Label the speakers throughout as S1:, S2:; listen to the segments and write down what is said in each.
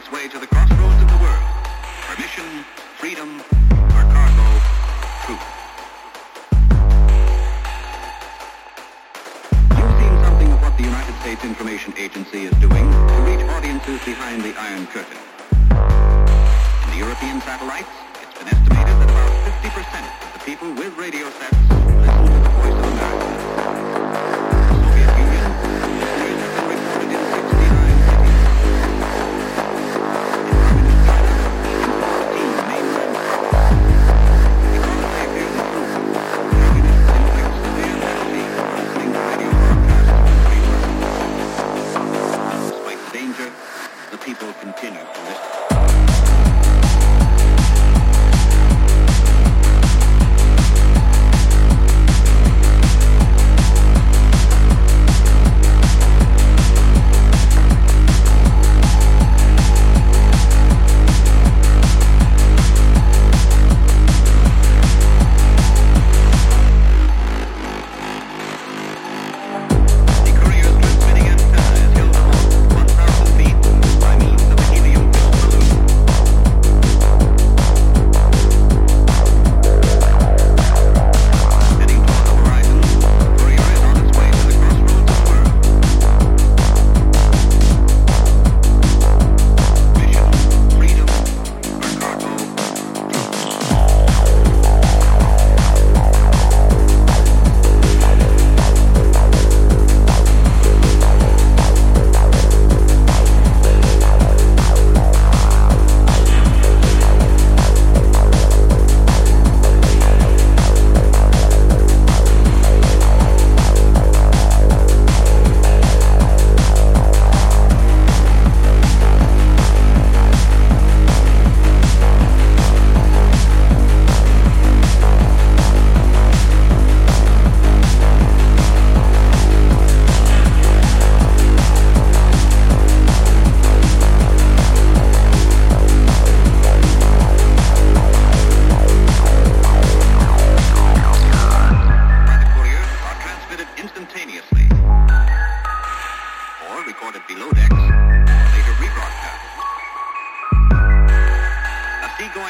S1: its way to the crossroads of the world. For mission, freedom, for cargo, truth. You've seen something of what the United States Information Agency is doing to reach audiences behind the Iron Curtain. In the European satellites, it's been estimated that about 50% of the people with radio sets listen to people continue to listen.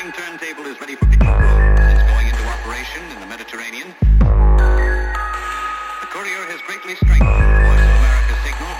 S1: Seagoing turntable is ready for control. It's going into operation in the Mediterranean. The courier has greatly strengthened Voice of America's signal the